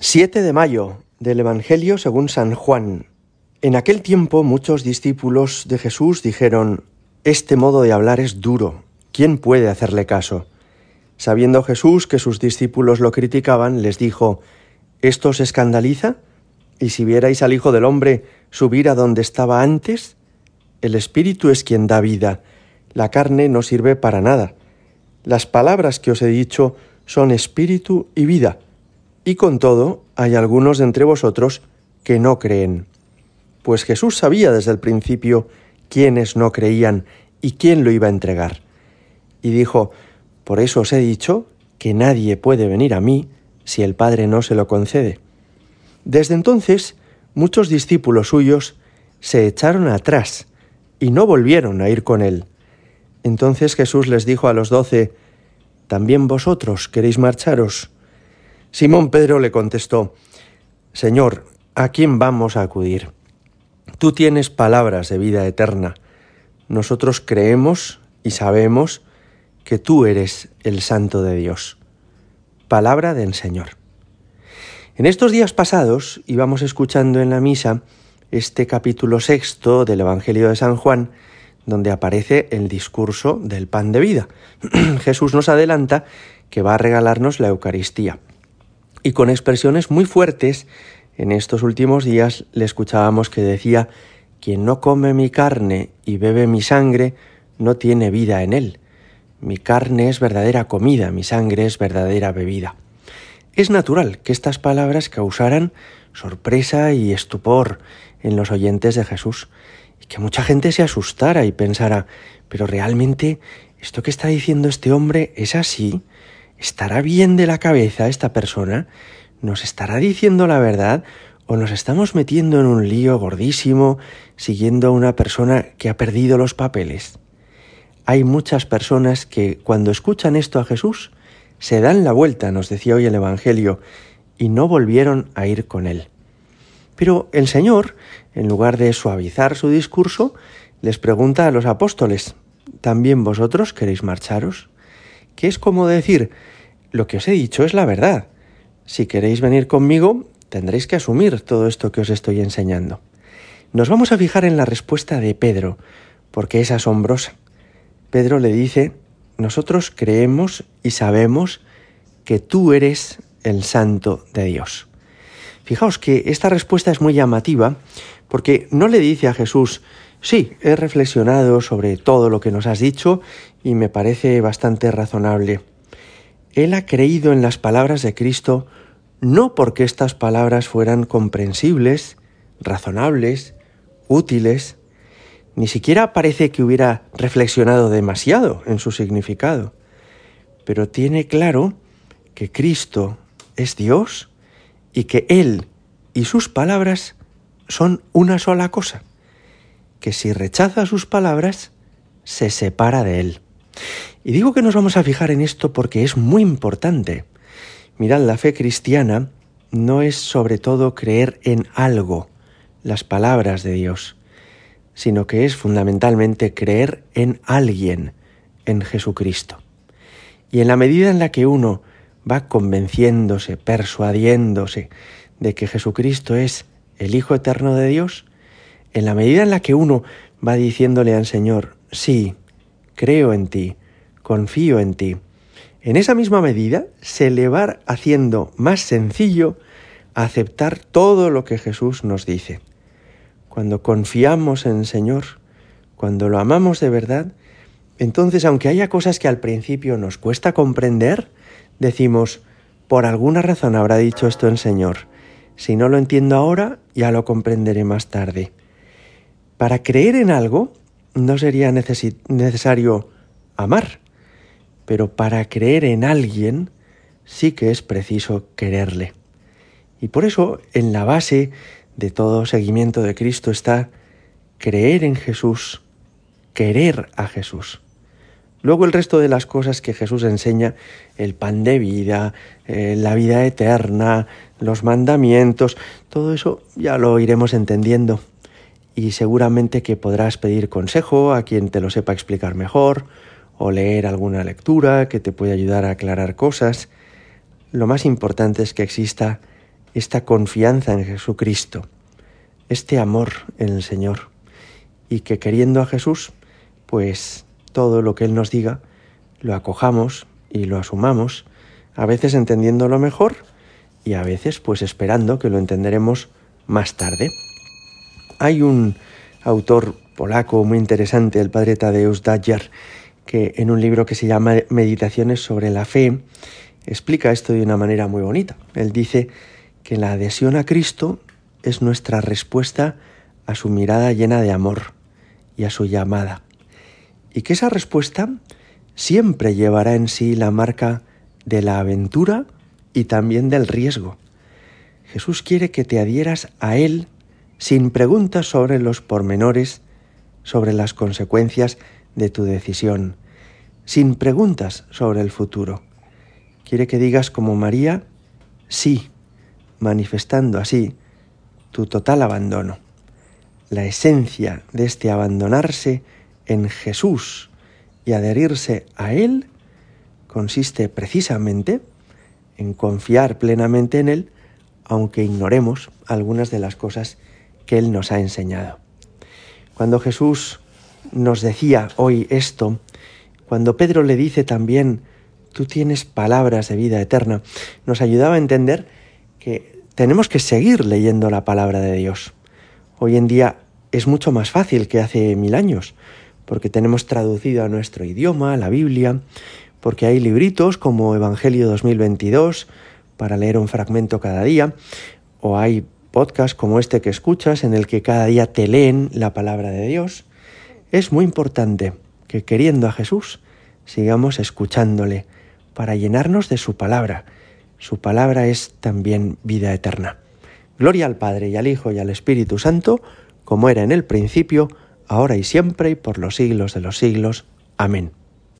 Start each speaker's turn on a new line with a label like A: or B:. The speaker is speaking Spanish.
A: 7 de mayo del Evangelio según San Juan. En aquel tiempo muchos discípulos de Jesús dijeron, Este modo de hablar es duro, ¿quién puede hacerle caso? Sabiendo Jesús que sus discípulos lo criticaban, les dijo, ¿Esto os escandaliza? ¿Y si vierais al Hijo del Hombre subir a donde estaba antes? El Espíritu es quien da vida, la carne no sirve para nada. Las palabras que os he dicho son espíritu y vida y con todo, hay algunos de entre vosotros que no creen. Pues Jesús sabía desde el principio quiénes no creían y quién lo iba a entregar. Y dijo, Por eso os he dicho que nadie puede venir a mí si el Padre no se lo concede. Desde entonces, muchos discípulos suyos se echaron atrás y no volvieron a ir con él. Entonces Jesús les dijo a los doce, ¿También vosotros queréis marcharos? Simón Pedro le contestó, Señor, ¿a quién vamos a acudir? Tú tienes palabras de vida eterna. Nosotros creemos y sabemos que tú eres el Santo de Dios. Palabra del Señor. En estos días pasados íbamos escuchando en la misa este capítulo sexto del Evangelio de San Juan, donde aparece el discurso del pan de vida. Jesús nos adelanta que va a regalarnos la Eucaristía. Y con expresiones muy fuertes, en estos últimos días le escuchábamos que decía, quien no come mi carne y bebe mi sangre, no tiene vida en él. Mi carne es verdadera comida, mi sangre es verdadera bebida. Es natural que estas palabras causaran sorpresa y estupor en los oyentes de Jesús, y que mucha gente se asustara y pensara, pero realmente esto que está diciendo este hombre es así, ¿Estará bien de la cabeza esta persona? ¿Nos estará diciendo la verdad? ¿O nos estamos metiendo en un lío gordísimo siguiendo a una persona que ha perdido los papeles? Hay muchas personas que cuando escuchan esto a Jesús se dan la vuelta, nos decía hoy el Evangelio, y no volvieron a ir con él. Pero el Señor, en lugar de suavizar su discurso, les pregunta a los apóstoles, ¿también vosotros queréis marcharos? Que es como decir, lo que os he dicho es la verdad. Si queréis venir conmigo, tendréis que asumir todo esto que os estoy enseñando. Nos vamos a fijar en la respuesta de Pedro, porque es asombrosa. Pedro le dice, nosotros creemos y sabemos que tú eres el santo de Dios. Fijaos que esta respuesta es muy llamativa porque no le dice a Jesús, Sí, he reflexionado sobre todo lo que nos has dicho y me parece bastante razonable. Él ha creído en las palabras de Cristo no porque estas palabras fueran comprensibles, razonables, útiles, ni siquiera parece que hubiera reflexionado demasiado en su significado, pero tiene claro que Cristo es Dios y que Él y sus palabras son una sola cosa que si rechaza sus palabras, se separa de él. Y digo que nos vamos a fijar en esto porque es muy importante. Mirad, la fe cristiana no es sobre todo creer en algo, las palabras de Dios, sino que es fundamentalmente creer en alguien, en Jesucristo. Y en la medida en la que uno va convenciéndose, persuadiéndose de que Jesucristo es el Hijo Eterno de Dios, en la medida en la que uno va diciéndole al Señor, sí, creo en ti, confío en ti, en esa misma medida se le va haciendo más sencillo aceptar todo lo que Jesús nos dice. Cuando confiamos en el Señor, cuando lo amamos de verdad, entonces aunque haya cosas que al principio nos cuesta comprender, decimos, por alguna razón habrá dicho esto el Señor. Si no lo entiendo ahora, ya lo comprenderé más tarde. Para creer en algo no sería necesario amar, pero para creer en alguien sí que es preciso quererle. Y por eso en la base de todo seguimiento de Cristo está creer en Jesús, querer a Jesús. Luego el resto de las cosas que Jesús enseña, el pan de vida, eh, la vida eterna, los mandamientos, todo eso ya lo iremos entendiendo y seguramente que podrás pedir consejo a quien te lo sepa explicar mejor o leer alguna lectura que te pueda ayudar a aclarar cosas. Lo más importante es que exista esta confianza en Jesucristo, este amor en el Señor, y que queriendo a Jesús, pues todo lo que Él nos diga, lo acojamos y lo asumamos, a veces entendiéndolo mejor y a veces pues esperando que lo entenderemos más tarde. Hay un autor polaco muy interesante, el padre Tadeusz Dajer, que en un libro que se llama Meditaciones sobre la fe, explica esto de una manera muy bonita. Él dice que la adhesión a Cristo es nuestra respuesta a su mirada llena de amor y a su llamada. Y que esa respuesta siempre llevará en sí la marca de la aventura y también del riesgo. Jesús quiere que te adhieras a Él sin preguntas sobre los pormenores, sobre las consecuencias de tu decisión, sin preguntas sobre el futuro. Quiere que digas como María, sí, manifestando así tu total abandono. La esencia de este abandonarse en Jesús y adherirse a Él consiste precisamente en confiar plenamente en Él, aunque ignoremos algunas de las cosas que Él nos ha enseñado. Cuando Jesús nos decía hoy esto, cuando Pedro le dice también, tú tienes palabras de vida eterna, nos ayudaba a entender que tenemos que seguir leyendo la palabra de Dios. Hoy en día es mucho más fácil que hace mil años, porque tenemos traducido a nuestro idioma la Biblia, porque hay libritos como Evangelio 2022 para leer un fragmento cada día, o hay podcasts como este que escuchas en el que cada día te leen la palabra de Dios. Es muy importante que queriendo a Jesús sigamos escuchándole para llenarnos de su palabra. Su palabra es también vida eterna. Gloria al Padre y al Hijo y al Espíritu Santo, como era en el principio, ahora y siempre y por los siglos de los siglos. Amén.